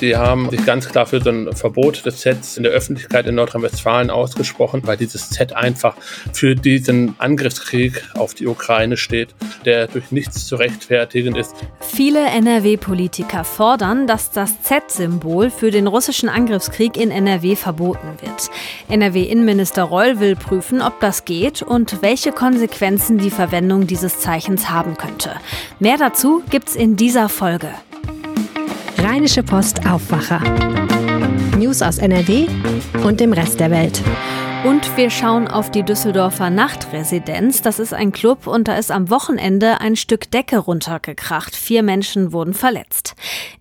Die haben sich ganz klar für so ein Verbot des Sets in der Öffentlichkeit in Nordrhein-Westfalen ausgesprochen, weil dieses Set einfach für diesen Angriffskrieg auf die Ukraine steht, der durch nichts zu rechtfertigen ist. Viele NRW-Politiker fordern, dass das Z-Symbol für den russischen Angriffskrieg in NRW verboten wird. NRW-Innenminister Reul will prüfen, ob das geht und welche Konsequenzen die Verwendung dieses Zeichens haben könnte. Mehr dazu gibt's in dieser Folge. Rheinische Post Aufwacher. News aus NRW und dem Rest der Welt. Und wir schauen auf die Düsseldorfer Nachtresidenz. Das ist ein Club und da ist am Wochenende ein Stück Decke runtergekracht. Vier Menschen wurden verletzt.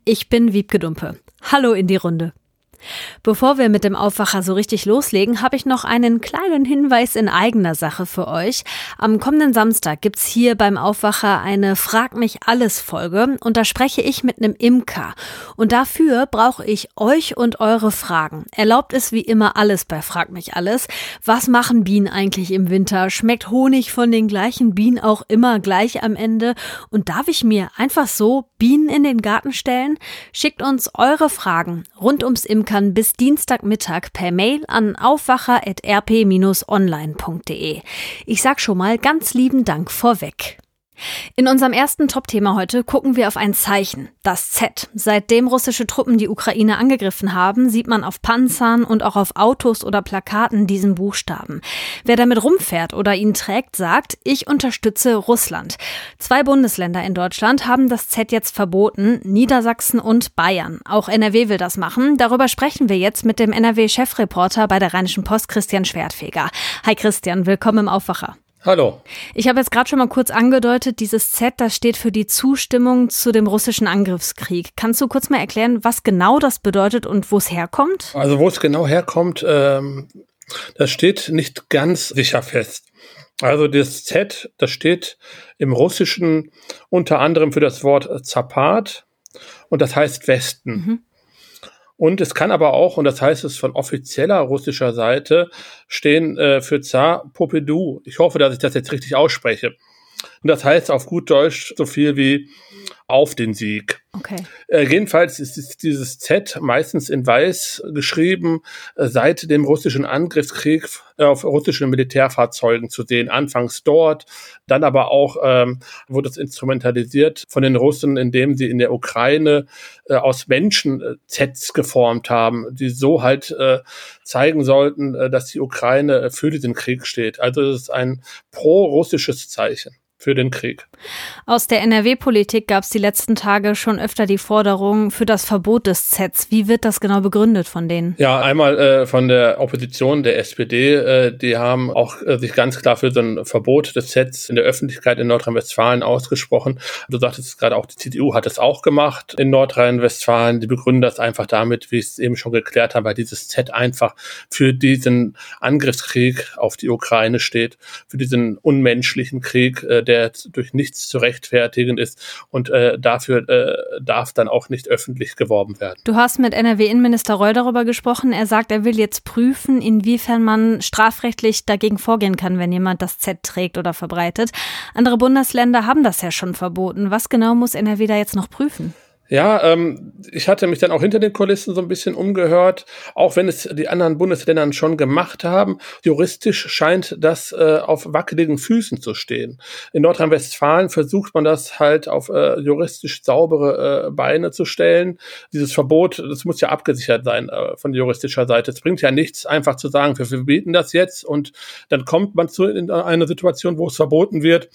Ich bin Wiebke Dumpe. Hallo in die Runde. Bevor wir mit dem Aufwacher so richtig loslegen, habe ich noch einen kleinen Hinweis in eigener Sache für euch. Am kommenden Samstag gibt's hier beim Aufwacher eine Frag mich alles Folge und da spreche ich mit einem Imker. Und dafür brauche ich euch und eure Fragen. Erlaubt es wie immer alles bei Frag mich alles. Was machen Bienen eigentlich im Winter? Schmeckt Honig von den gleichen Bienen auch immer gleich am Ende? Und darf ich mir einfach so Bienen in den Garten stellen? Schickt uns eure Fragen rund ums Imker kann bis Dienstagmittag per Mail an aufwacher.rp-online.de. Ich sag schon mal ganz lieben Dank vorweg. In unserem ersten Top-Thema heute gucken wir auf ein Zeichen, das Z. Seitdem russische Truppen die Ukraine angegriffen haben, sieht man auf Panzern und auch auf Autos oder Plakaten diesen Buchstaben. Wer damit rumfährt oder ihn trägt, sagt, ich unterstütze Russland. Zwei Bundesländer in Deutschland haben das Z jetzt verboten, Niedersachsen und Bayern. Auch NRW will das machen. Darüber sprechen wir jetzt mit dem NRW-Chefreporter bei der Rheinischen Post, Christian Schwertfeger. Hi Christian, willkommen im Aufwacher. Hallo. Ich habe jetzt gerade schon mal kurz angedeutet, dieses Z, das steht für die Zustimmung zu dem russischen Angriffskrieg. Kannst du kurz mal erklären, was genau das bedeutet und wo es herkommt? Also wo es genau herkommt, ähm, das steht nicht ganz sicher fest. Also das Z, das steht im Russischen unter anderem für das Wort Zapat und das heißt Westen. Mhm. Und es kann aber auch, und das heißt es von offizieller russischer Seite, stehen äh, für Zar Popedou. Ich hoffe, dass ich das jetzt richtig ausspreche. Und das heißt auf gut Deutsch so viel wie auf den Sieg. Okay. Äh, jedenfalls ist dieses Z meistens in weiß geschrieben, äh, seit dem russischen Angriffskrieg äh, auf russischen Militärfahrzeugen zu sehen. Anfangs dort, dann aber auch ähm, wurde es instrumentalisiert von den Russen, indem sie in der Ukraine äh, aus Menschen äh, Zs geformt haben, die so halt äh, zeigen sollten, dass die Ukraine für diesen Krieg steht. Also es ist ein pro-russisches Zeichen für den Krieg. Aus der NRW-Politik gab es die letzten Tage schon öfter die Forderung für das Verbot des Zs. Wie wird das genau begründet von denen? Ja, einmal äh, von der Opposition, der SPD, äh, die haben auch äh, sich ganz klar für so ein Verbot des Zs in der Öffentlichkeit in Nordrhein-Westfalen ausgesprochen. Du sagtest gerade auch, die CDU hat es auch gemacht in Nordrhein-Westfalen. Die begründen das einfach damit, wie ich es eben schon geklärt habe, weil dieses Z einfach für diesen Angriffskrieg auf die Ukraine steht, für diesen unmenschlichen Krieg, äh, der durch nichts zu rechtfertigen ist und äh, dafür äh, darf dann auch nicht öffentlich geworben werden. Du hast mit NRW-Innenminister Reul darüber gesprochen. Er sagt, er will jetzt prüfen, inwiefern man strafrechtlich dagegen vorgehen kann, wenn jemand das Z trägt oder verbreitet. Andere Bundesländer haben das ja schon verboten. Was genau muss NRW da jetzt noch prüfen? Ja, ähm, ich hatte mich dann auch hinter den Kulissen so ein bisschen umgehört, auch wenn es die anderen Bundesländer schon gemacht haben. Juristisch scheint das äh, auf wackeligen Füßen zu stehen. In Nordrhein-Westfalen versucht man das halt auf äh, juristisch saubere äh, Beine zu stellen. Dieses Verbot, das muss ja abgesichert sein äh, von juristischer Seite. Es bringt ja nichts, einfach zu sagen, wir verbieten das jetzt und dann kommt man zu in eine Situation, wo es verboten wird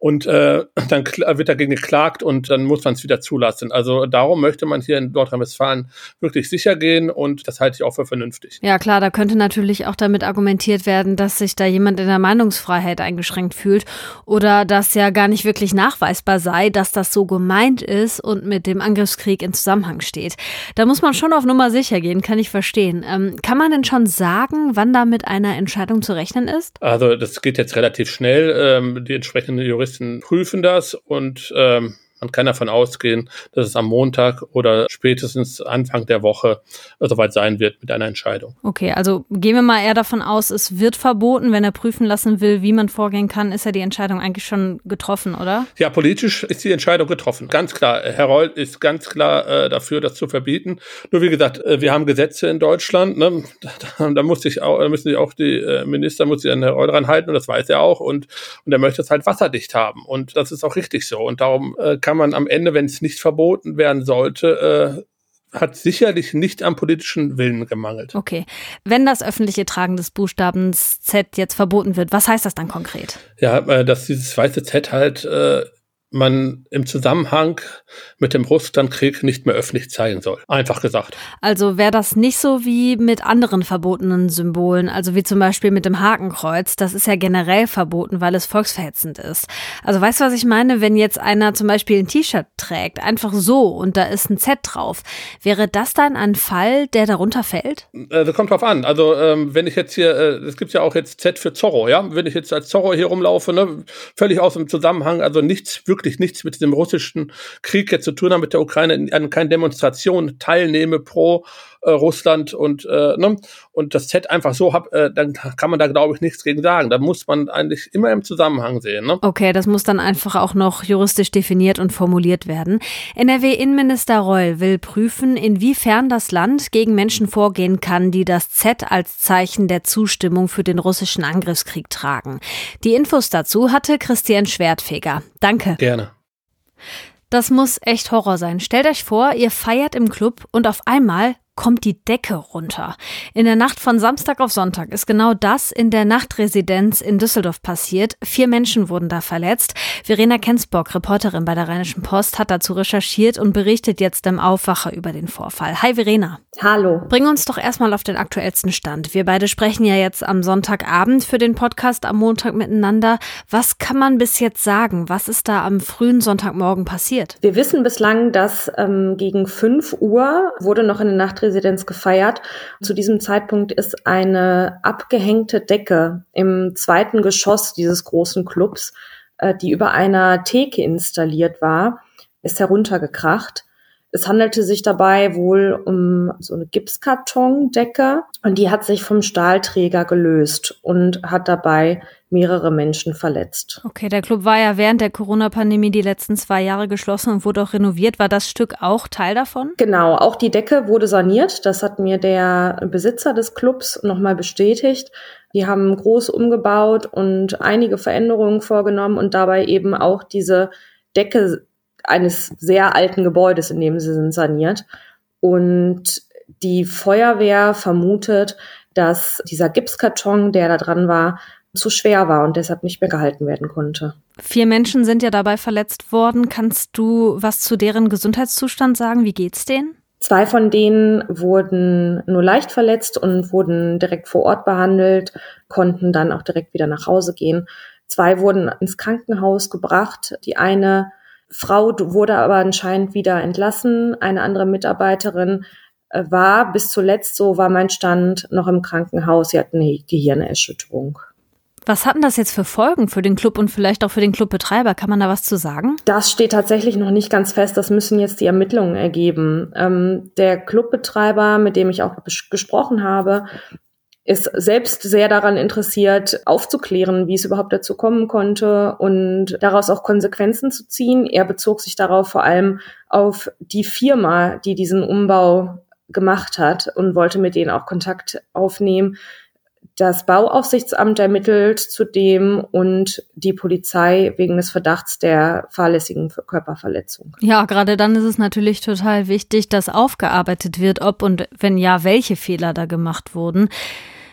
und äh, dann wird dagegen geklagt und dann muss man es wieder zulassen. Also darum möchte man hier in Nordrhein-Westfalen wirklich sicher gehen und das halte ich auch für vernünftig. Ja klar, da könnte natürlich auch damit argumentiert werden, dass sich da jemand in der Meinungsfreiheit eingeschränkt fühlt oder dass ja gar nicht wirklich nachweisbar sei, dass das so gemeint ist und mit dem Angriffskrieg in Zusammenhang steht. Da muss man schon auf Nummer sicher gehen, kann ich verstehen. Ähm, kann man denn schon sagen, wann da mit einer Entscheidung zu rechnen ist? Also das geht jetzt relativ schnell. Ähm, die entsprechenden Juristen Journalisten prüfen das und ähm, Man kann davon ausgehen, dass es am Montag oder spätestens Anfang der Woche soweit sein wird mit einer Entscheidung. Okay, also gehen wir mal eher davon aus, es wird verboten. Wenn er prüfen lassen will, wie man vorgehen kann, ist ja die Entscheidung eigentlich schon getroffen, oder? Ja, politisch ist die Entscheidung getroffen. Ganz klar. Herr Reul ist ganz klar äh, dafür, das zu verbieten. Nur wie gesagt, äh, wir haben Gesetze in Deutschland. Ne? Da, da muss sich auch, da müssen sich auch die äh, Minister, muss sich an Herr Reul dran halten und das weiß er auch. Und, und er möchte es halt wasserdicht haben. Und das ist auch richtig so. Und darum äh, kann man am Ende, wenn es nicht verboten werden sollte, äh, hat sicherlich nicht am politischen Willen gemangelt. Okay. Wenn das öffentliche Tragen des Buchstabens Z jetzt verboten wird, was heißt das dann konkret? Ja, äh, dass dieses weiße Z halt äh, man im Zusammenhang mit dem Russlandkrieg nicht mehr öffentlich zeigen soll. Einfach gesagt. Also wäre das nicht so wie mit anderen verbotenen Symbolen, also wie zum Beispiel mit dem Hakenkreuz. Das ist ja generell verboten, weil es volksverhetzend ist. Also weißt du, was ich meine? Wenn jetzt einer zum Beispiel ein T-Shirt trägt, einfach so und da ist ein Z drauf, wäre das dann ein Fall, der darunter fällt? Das kommt drauf an. Also ähm, wenn ich jetzt hier, äh, es gibt ja auch jetzt Z für Zorro, ja? Wenn ich jetzt als Zorro hier rumlaufe, ne, völlig aus dem Zusammenhang, also nichts wirklich wirklich nichts mit dem russischen Krieg jetzt zu tun haben, mit der Ukraine, an keinen Demonstrationen teilnehme pro äh, Russland und äh, ne, und das Z einfach so hab, äh, dann kann man da glaube ich nichts gegen sagen. Da muss man eigentlich immer im Zusammenhang sehen. Ne? Okay, das muss dann einfach auch noch juristisch definiert und formuliert werden. NRW-Innenminister Reul will prüfen, inwiefern das Land gegen Menschen vorgehen kann, die das Z als Zeichen der Zustimmung für den russischen Angriffskrieg tragen. Die Infos dazu hatte Christian Schwertfeger. Danke. Gerne. Das muss echt Horror sein. Stellt euch vor, ihr feiert im Club und auf einmal kommt die Decke runter. In der Nacht von Samstag auf Sonntag ist genau das in der Nachtresidenz in Düsseldorf passiert. Vier Menschen wurden da verletzt. Verena Kensbock, Reporterin bei der Rheinischen Post, hat dazu recherchiert und berichtet jetzt im Aufwacher über den Vorfall. Hi Verena. Hallo. Bring uns doch erstmal auf den aktuellsten Stand. Wir beide sprechen ja jetzt am Sonntagabend für den Podcast am Montag miteinander. Was kann man bis jetzt sagen? Was ist da am frühen Sonntagmorgen passiert? Wir wissen bislang, dass ähm, gegen 5 Uhr wurde noch in der Nachtresidenz Ministerpräsidents gefeiert. Zu diesem Zeitpunkt ist eine abgehängte Decke im zweiten Geschoss dieses großen Clubs, äh, die über einer Theke installiert war, ist heruntergekracht. Es handelte sich dabei wohl um so eine Gipskartondecke und die hat sich vom Stahlträger gelöst und hat dabei mehrere Menschen verletzt. Okay, der Club war ja während der Corona-Pandemie die letzten zwei Jahre geschlossen und wurde auch renoviert. War das Stück auch Teil davon? Genau, auch die Decke wurde saniert. Das hat mir der Besitzer des Clubs nochmal bestätigt. Die haben groß umgebaut und einige Veränderungen vorgenommen und dabei eben auch diese Decke eines sehr alten Gebäudes, in dem sie sind, saniert. Und die Feuerwehr vermutet, dass dieser Gipskarton, der da dran war, zu schwer war und deshalb nicht mehr gehalten werden konnte. Vier Menschen sind ja dabei verletzt worden. Kannst du was zu deren Gesundheitszustand sagen? Wie geht's denen? Zwei von denen wurden nur leicht verletzt und wurden direkt vor Ort behandelt, konnten dann auch direkt wieder nach Hause gehen. Zwei wurden ins Krankenhaus gebracht. Die eine Frau wurde aber anscheinend wieder entlassen. Eine andere Mitarbeiterin äh, war bis zuletzt, so war mein Stand, noch im Krankenhaus. Sie hat eine Gehirnerschütterung. Was hatten das jetzt für Folgen für den Club und vielleicht auch für den Clubbetreiber? Kann man da was zu sagen? Das steht tatsächlich noch nicht ganz fest. Das müssen jetzt die Ermittlungen ergeben. Ähm, der Clubbetreiber, mit dem ich auch gesprochen habe, ist selbst sehr daran interessiert, aufzuklären, wie es überhaupt dazu kommen konnte und daraus auch Konsequenzen zu ziehen. Er bezog sich darauf vor allem auf die Firma, die diesen Umbau gemacht hat und wollte mit denen auch Kontakt aufnehmen. Das Bauaufsichtsamt ermittelt zudem und die Polizei wegen des Verdachts der fahrlässigen Körperverletzung. Ja, gerade dann ist es natürlich total wichtig, dass aufgearbeitet wird, ob und wenn ja, welche Fehler da gemacht wurden.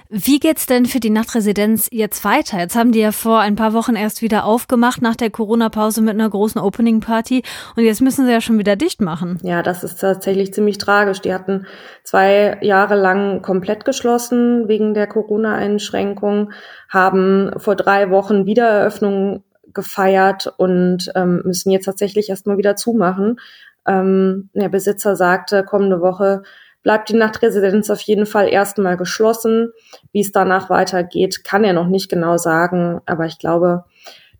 Wie geht's denn für die Nachtresidenz jetzt weiter? Jetzt haben die ja vor ein paar Wochen erst wieder aufgemacht nach der Corona-Pause mit einer großen Opening-Party und jetzt müssen sie ja schon wieder dicht machen. Ja, das ist tatsächlich ziemlich tragisch. Die hatten zwei Jahre lang komplett geschlossen wegen der Corona-Einschränkung, haben vor drei Wochen Wiedereröffnung gefeiert und ähm, müssen jetzt tatsächlich erstmal wieder zumachen. Ähm, der Besitzer sagte, kommende Woche bleibt die Nachtresidenz auf jeden Fall erstmal geschlossen. Wie es danach weitergeht, kann er noch nicht genau sagen, aber ich glaube,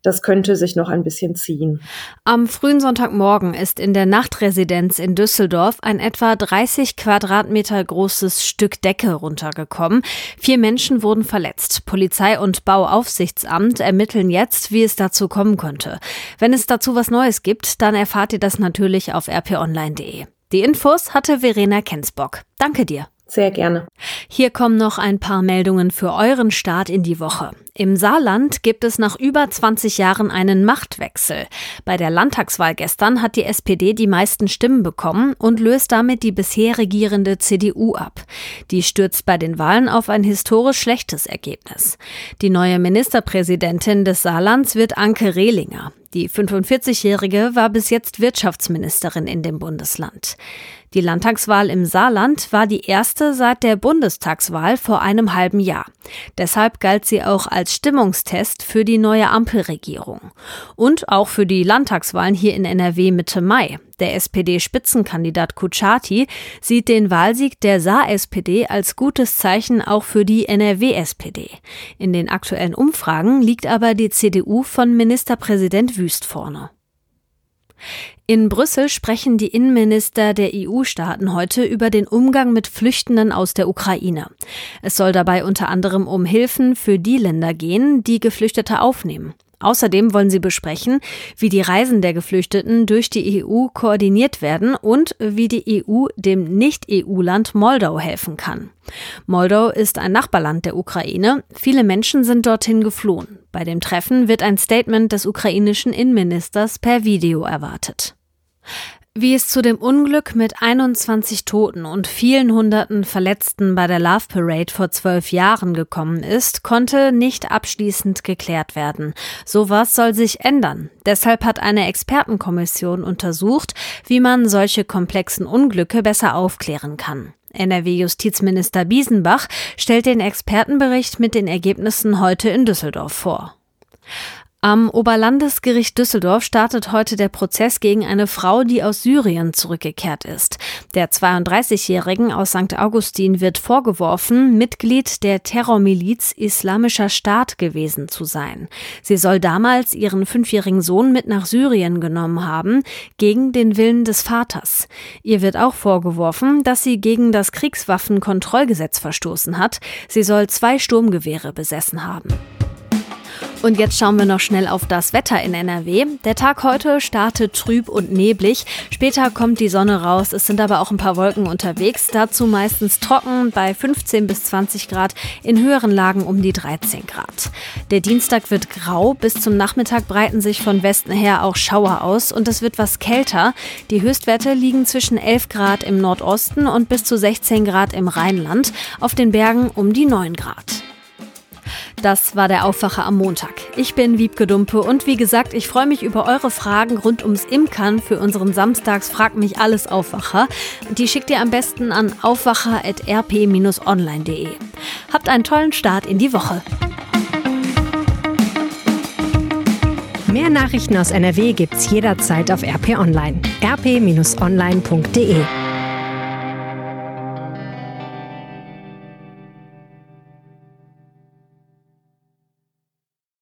das könnte sich noch ein bisschen ziehen. Am frühen Sonntagmorgen ist in der Nachtresidenz in Düsseldorf ein etwa 30 Quadratmeter großes Stück Decke runtergekommen. Vier Menschen wurden verletzt. Polizei und Bauaufsichtsamt ermitteln jetzt, wie es dazu kommen könnte. Wenn es dazu was Neues gibt, dann erfahrt ihr das natürlich auf rponline.de. Die Infos hatte Verena Kensbock. Danke dir. Sehr gerne. Hier kommen noch ein paar Meldungen für euren Start in die Woche. Im Saarland gibt es nach über 20 Jahren einen Machtwechsel. Bei der Landtagswahl gestern hat die SPD die meisten Stimmen bekommen und löst damit die bisher regierende CDU ab. Die stürzt bei den Wahlen auf ein historisch schlechtes Ergebnis. Die neue Ministerpräsidentin des Saarlands wird Anke Rehlinger. Die 45-Jährige war bis jetzt Wirtschaftsministerin in dem Bundesland. Die Landtagswahl im Saarland war die erste seit der Bundestagswahl vor einem halben Jahr. Deshalb galt sie auch als Stimmungstest für die neue Ampelregierung. Und auch für die Landtagswahlen hier in NRW Mitte Mai. Der SPD-Spitzenkandidat Kuchati sieht den Wahlsieg der Saar-SPD als gutes Zeichen auch für die NRW-SPD. In den aktuellen Umfragen liegt aber die CDU von Ministerpräsident Wüst vorne. In Brüssel sprechen die Innenminister der EU-Staaten heute über den Umgang mit Flüchtenden aus der Ukraine. Es soll dabei unter anderem um Hilfen für die Länder gehen, die Geflüchtete aufnehmen. Außerdem wollen sie besprechen, wie die Reisen der Geflüchteten durch die EU koordiniert werden und wie die EU dem Nicht-EU-Land Moldau helfen kann. Moldau ist ein Nachbarland der Ukraine. Viele Menschen sind dorthin geflohen. Bei dem Treffen wird ein Statement des ukrainischen Innenministers per Video erwartet. Wie es zu dem Unglück mit 21 Toten und vielen Hunderten Verletzten bei der Love Parade vor zwölf Jahren gekommen ist, konnte nicht abschließend geklärt werden. Sowas soll sich ändern. Deshalb hat eine Expertenkommission untersucht, wie man solche komplexen Unglücke besser aufklären kann. NRW-Justizminister Biesenbach stellt den Expertenbericht mit den Ergebnissen heute in Düsseldorf vor. Am Oberlandesgericht Düsseldorf startet heute der Prozess gegen eine Frau, die aus Syrien zurückgekehrt ist. Der 32-Jährigen aus St. Augustin wird vorgeworfen, Mitglied der Terrormiliz Islamischer Staat gewesen zu sein. Sie soll damals ihren fünfjährigen Sohn mit nach Syrien genommen haben, gegen den Willen des Vaters. Ihr wird auch vorgeworfen, dass sie gegen das Kriegswaffenkontrollgesetz verstoßen hat. Sie soll zwei Sturmgewehre besessen haben. Und jetzt schauen wir noch schnell auf das Wetter in NRW. Der Tag heute startet trüb und neblig. Später kommt die Sonne raus. Es sind aber auch ein paar Wolken unterwegs. Dazu meistens trocken bei 15 bis 20 Grad, in höheren Lagen um die 13 Grad. Der Dienstag wird grau. Bis zum Nachmittag breiten sich von Westen her auch Schauer aus und es wird was kälter. Die Höchstwerte liegen zwischen 11 Grad im Nordosten und bis zu 16 Grad im Rheinland. Auf den Bergen um die 9 Grad. Das war der Aufwacher am Montag. Ich bin Wiebke Dumpe und wie gesagt, ich freue mich über eure Fragen rund ums Imkern für unseren Samstags Frag mich alles Aufwacher. Die schickt ihr am besten an aufwacher.rp-online.de. Habt einen tollen Start in die Woche. Mehr Nachrichten aus NRW gibt's jederzeit auf RP Online. rp-online.de